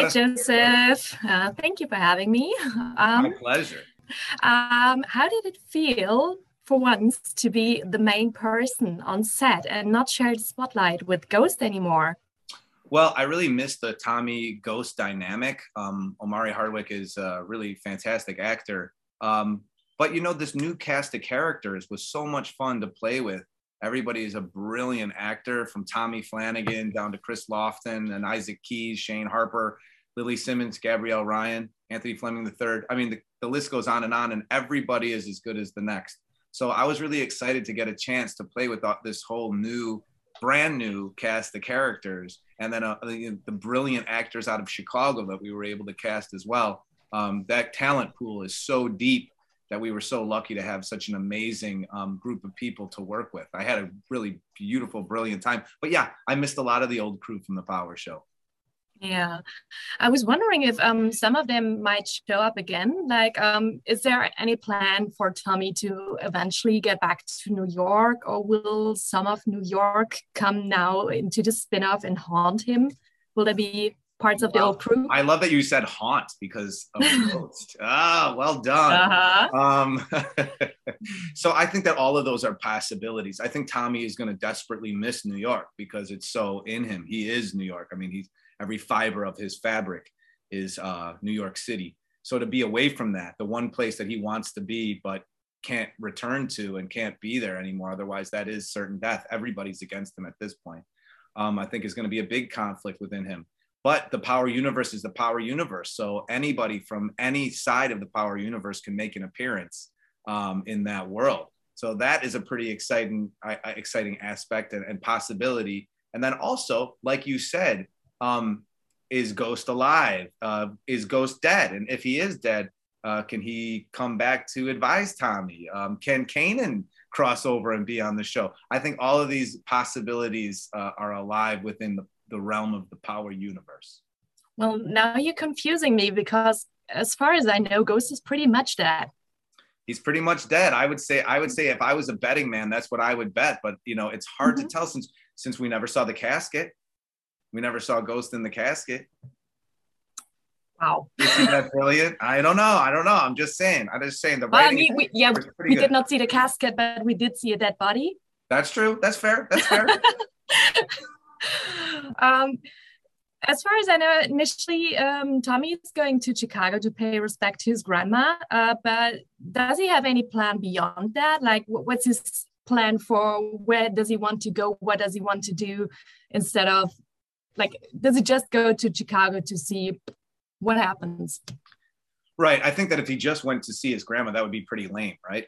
Hi, Joseph. Uh, thank you for having me. Um, My pleasure. Um, how did it feel for once to be the main person on set and not share the spotlight with Ghost anymore? Well, I really miss the Tommy Ghost dynamic. Um, Omari Hardwick is a really fantastic actor. Um, but you know, this new cast of characters was so much fun to play with. Everybody is a brilliant actor from Tommy Flanagan down to Chris Lofton and Isaac Keys, Shane Harper, Lili Simmons, Gabrielle Ryan, Anthony Fleming III. I mean, the, the list goes on and on, and everybody is as good as the next. So I was really excited to get a chance to play with this whole new, brand new cast of characters, and then uh, the, the, brilliant actors out of Chicago that we were able to cast as well. Um, that talent pool is so deep that we were so lucky to have such an amazing um, group of people to work with. I had a really beautiful, brilliant time. But yeah, I missed a lot of the old crew from the Power Show. Yeah, I was wondering if um, some of them might show up again. Like, um, is there any plan for Tommy to eventually get back to New York, or will some of New York come now into the spin-off and haunt him? Will there be parts of the old crew. I love that you said haunt because of ghost. ah, well done. Uh-huh. Um, so I think that all of those are possibilities. I think Tommy is going to desperately miss New York because it's so in him. He is New York. I mean, he's every fiber of his fabric is uh, New York City. So to be away from that, the one place that he wants to be, but can't return to and can't be there anymore. Otherwise, that is certain death. Everybody's against him at this point. Um, I think is going to be a big conflict within him but the power universe is the power universe. So anybody from any side of the power universe can make an appearance um, in that world. So that is a pretty exciting uh, exciting aspect and, and, possibility. And then also like you said um, is ghost alive? Uh, is ghost dead? And if he is dead uh, can he come back to advise tommy? Um, can kanan cross over and be on the show? I think all of these possibilities uh, are alive within the the realm of the power universe. Well, now you're confusing me because as far as I know, Ghost is pretty much dead. He's pretty much dead. I would say I would say if I was a betting man, that's what I would bet. But you know, it's hard mm-hmm. to tell since since we never saw the casket. We never saw Ghost in the casket. Wow. Isn't that brilliant? I don't know. I don't know. I'm just saying. I'm just saying the well, I mean, we, yeah, we good. did not see the casket, but we did see a dead body. That's true. That's fair. That's fair. um, as far as I know, initially um, Tommy is going to Chicago to pay respect to his grandma. Uh, but does he have any plan beyond that? Like, what's his plan for where does he want to go? What does he want to do instead of like, does he just go to Chicago to see what happens? Right. I think that if he just went to see his grandma, that would be pretty lame, right?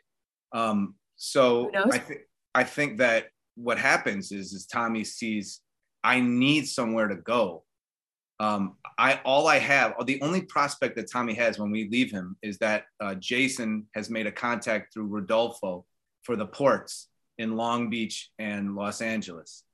Um, so I think I think that what happens is is Tommy sees I need somewhere to go. Um, I all I have, the only prospect that Tommy has when we leave him is that uh, Jason has made a contact through Rodolfo for the ports in Long Beach and Los Angeles.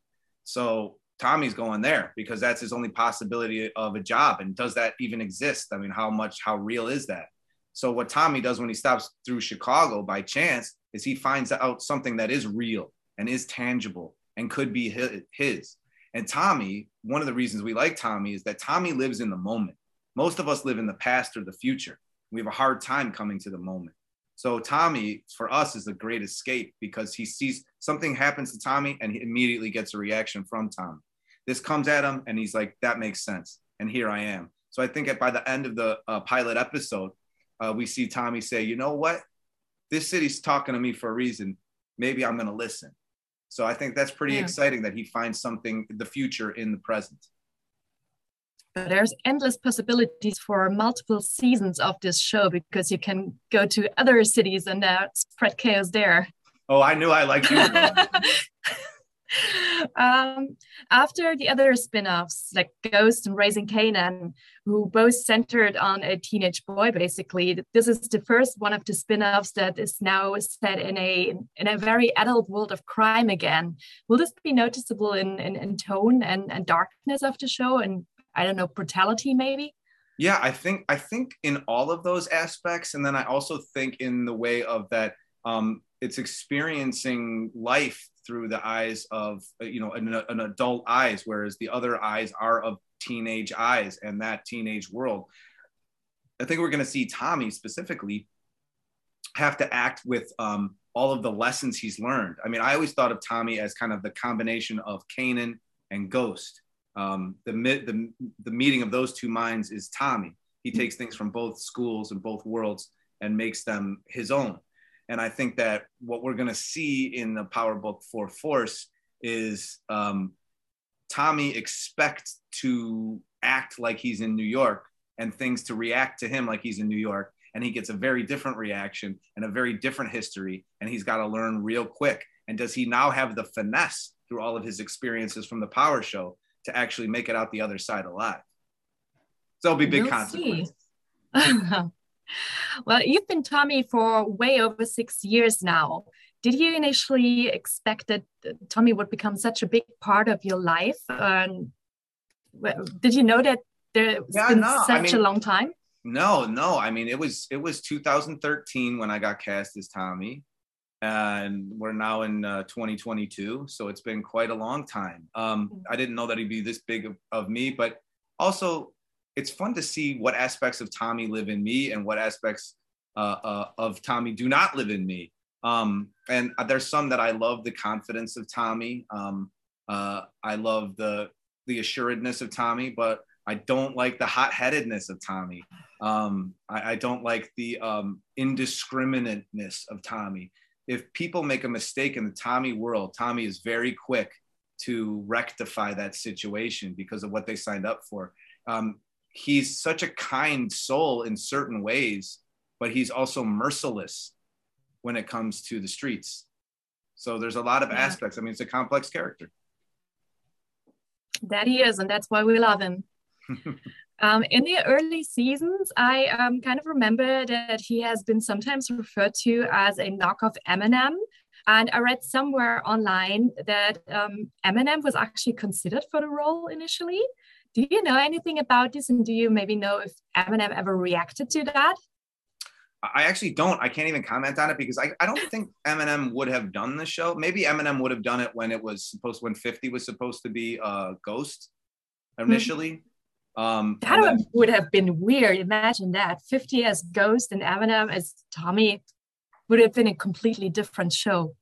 So Tommy's going there because that's his only possibility of a job. And does that even exist? I mean, how much, how real is that? So what Tommy does when he stops through Chicago by chance is he finds out something that is real and is tangible and could be his. And Tommy, one of the reasons we like Tommy is that Tommy lives in the moment. Most of us live in the past or the future. We have a hard time coming to the moment. So Tommy, for us, is a great escape because he sees something happens to Tommy and he immediately gets a reaction from Tommy. This comes at him and he's like, that makes sense. And here I am. So I think by the end of the uh, pilot episode, uh, we see Tommy say, you know what? This city's talking to me for a reason. Maybe I'm going to listen. So I think that's pretty yeah. exciting that he finds something the future in the present. But there's endless possibilities for multiple seasons of this show because you can go to other cities and uh, spread chaos there. Oh, I knew I liked you. um, after the other spin-offs like Ghost and Raising Kanan, who both centered on a teenage boy, basically, this is the first one of the spin-offs that is now set in a in a very adult world of crime again. Will this be noticeable in in, in tone and, and darkness of the show and I don't know brutality maybe? Yeah, I think I think in all of those aspects, and then I also think in the way of that um, it's experiencing life through the eyes of you know an, an adult eyes whereas the other eyes are of teenage eyes and that teenage world. I think we're going to see tommy specifically have to act with um, all of the lessons he's learned. I mean i always thought of tommy as kind of the combination of Kanan and ghost. Um, the, the, the meeting of those two minds is tommy. He takes things from both schools and both worlds and makes them his own and I think that what we're going to see in the Power Book IV Force is um, Tommy expect to act like he's in New York and things to react to him like he's in New York. And he gets a very different reaction and a very different history. And he's got to learn real quick. And does he now have the finesse through all of his experiences from the Power Show to actually make it out the other side alive? So it'll be big we'll consequences. well, you've been Tommy for way over six years now. Did you initially expect that Tommy would become such a big part of your life? Um, did you know that there's yeah, been no, such I mean, a long time? No, no. I mean, it was it was 2013 when I got cast as Tommy, and we're now in uh, 2022, so it's been quite a long time. Um, mm. I didn't know that he'd be this big of, of me, but also it's fun to see what aspects of Tommy live in me and what aspects uh, uh, of Tommy do not live in me. Um, and there's some that I love the confidence of Tommy. Um, uh, I love the the assuredness of Tommy, but I don't like the hot headedness of Tommy. Um, I, I, don't like the um, indiscriminateness of Tommy. If people make a mistake in the Tommy world, Tommy is very quick to rectify that situation because of what they signed up for. Um, he's such a kind soul in certain ways, but he's also merciless when it comes to the streets. So there's a lot of yeah. aspects. I mean, it's a complex character. That he is, and that's why we love him. um, in the early seasons, I um, kind of remember that he has been sometimes referred to as a knockoff Eminem. And I read somewhere online that um, Eminem was actually considered for the role initially. Do you know anything about this? And do you maybe know if Eminem ever reacted to that? I actually don't. I can't even comment on it because I, I don't think Eminem would have done the show. Maybe Eminem would have done it when it was supposed when 50 was supposed to be a Ghost initially. Mm-hmm. Um, that then, would have been weird. Imagine that 50 as Ghost and Eminem as Tommy would have been a completely different show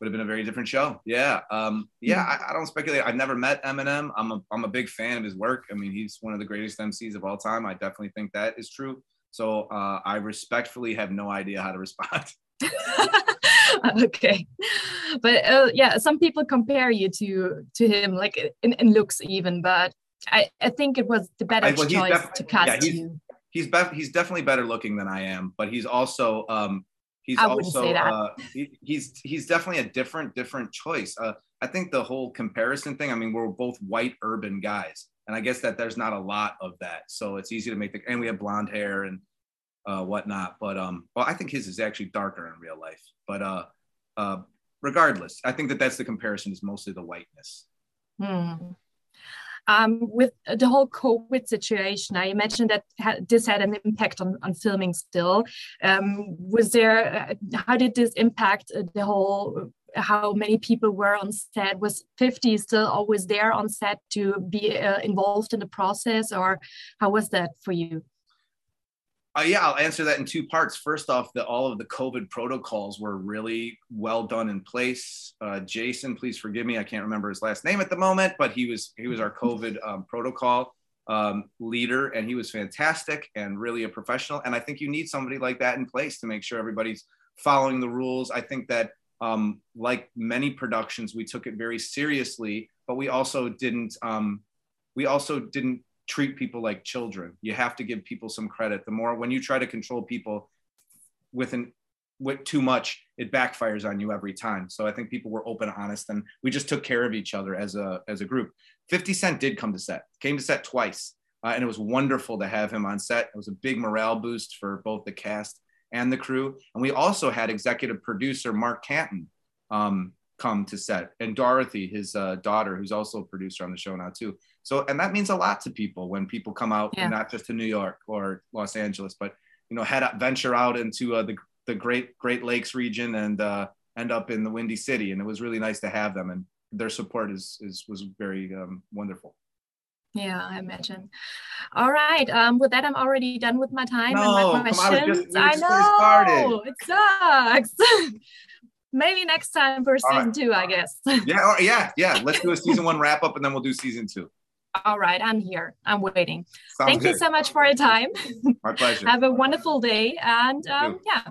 would have been a very different show. Yeah. Um, yeah, hmm. I, I, don't speculate. I've never met Eminem. I'm a, I'm a big fan of his work. I mean, he's one of the greatest MCs of all time. I definitely think that is true. So uh, I respectfully have no idea how to respond. okay but uh, yeah some people compare you to to him like in, in looks even but I, I think it was the better well, choice to cast yeah, he's, you he's be- he's definitely better looking than I am but he's also um he's I also uh, he, he's he's definitely a different different choice. Uh, I think the whole comparison thing. I mean, we're both white urban guys, and I guess that there's not a lot of that, so it's easy to make the. And we have blonde hair and uh, whatnot, but um, well, I think his is actually darker in real life. But uh, uh, regardless, I think that that's the comparison is mostly the whiteness. Hmm. Um, with the whole COVID situation, I imagine that ha this had an impact on, on filming still. Um, was there, uh, how did this impact uh, the whole, how many people were on set? Was 50 still always there on set to be uh, involved in the process or how was that for you? Uh, yeah, I'll answer that in two parts. First off, that all of the COVID protocols were really well done in place. Uh, Jason, please forgive me, I can't remember his last name at the moment, but he was he was our COVID um, protocol um, leader, and he was fantastic and really a professional. And I think you need somebody like that in place to make sure everybody's following the rules. I think that um, like many productions, we took it very seriously, but we also didn't um, we also didn't treat people like children. You have to give people some credit. The more when you try to control people with an with too much, it backfires on you every time. So I think people were open, honest, and we just took care of each other as a as a group. 50 Cent did come to set, came to set twice, uh, and it was wonderful to have him on set. It was a big morale boost for both the cast and the crew. And we also had executive producer Mark Canton um, come to set, and Dorothy, his uh, daughter, who's also a producer on the show now too. So, and that means a lot to people when people come out, yeah. not just to New York or Los Angeles, but you know, head up, venture out into uh, the the Great Great Lakes region and uh, end up in the Windy City, and it was really nice to have them, and their support is is was very um, wonderful. Yeah, I imagine. All right. Um, with that, I'm already done with my time no, and my questions. On, just, I know it sucks. Maybe next time for season right. two, I guess. yeah, yeah, yeah. Let's do a season one wrap up, and then we'll do season two all right, I'm here. I'm waiting. Sounds Thank good. you so much for your time. My pleasure. Have a wonderful day. And um, yeah.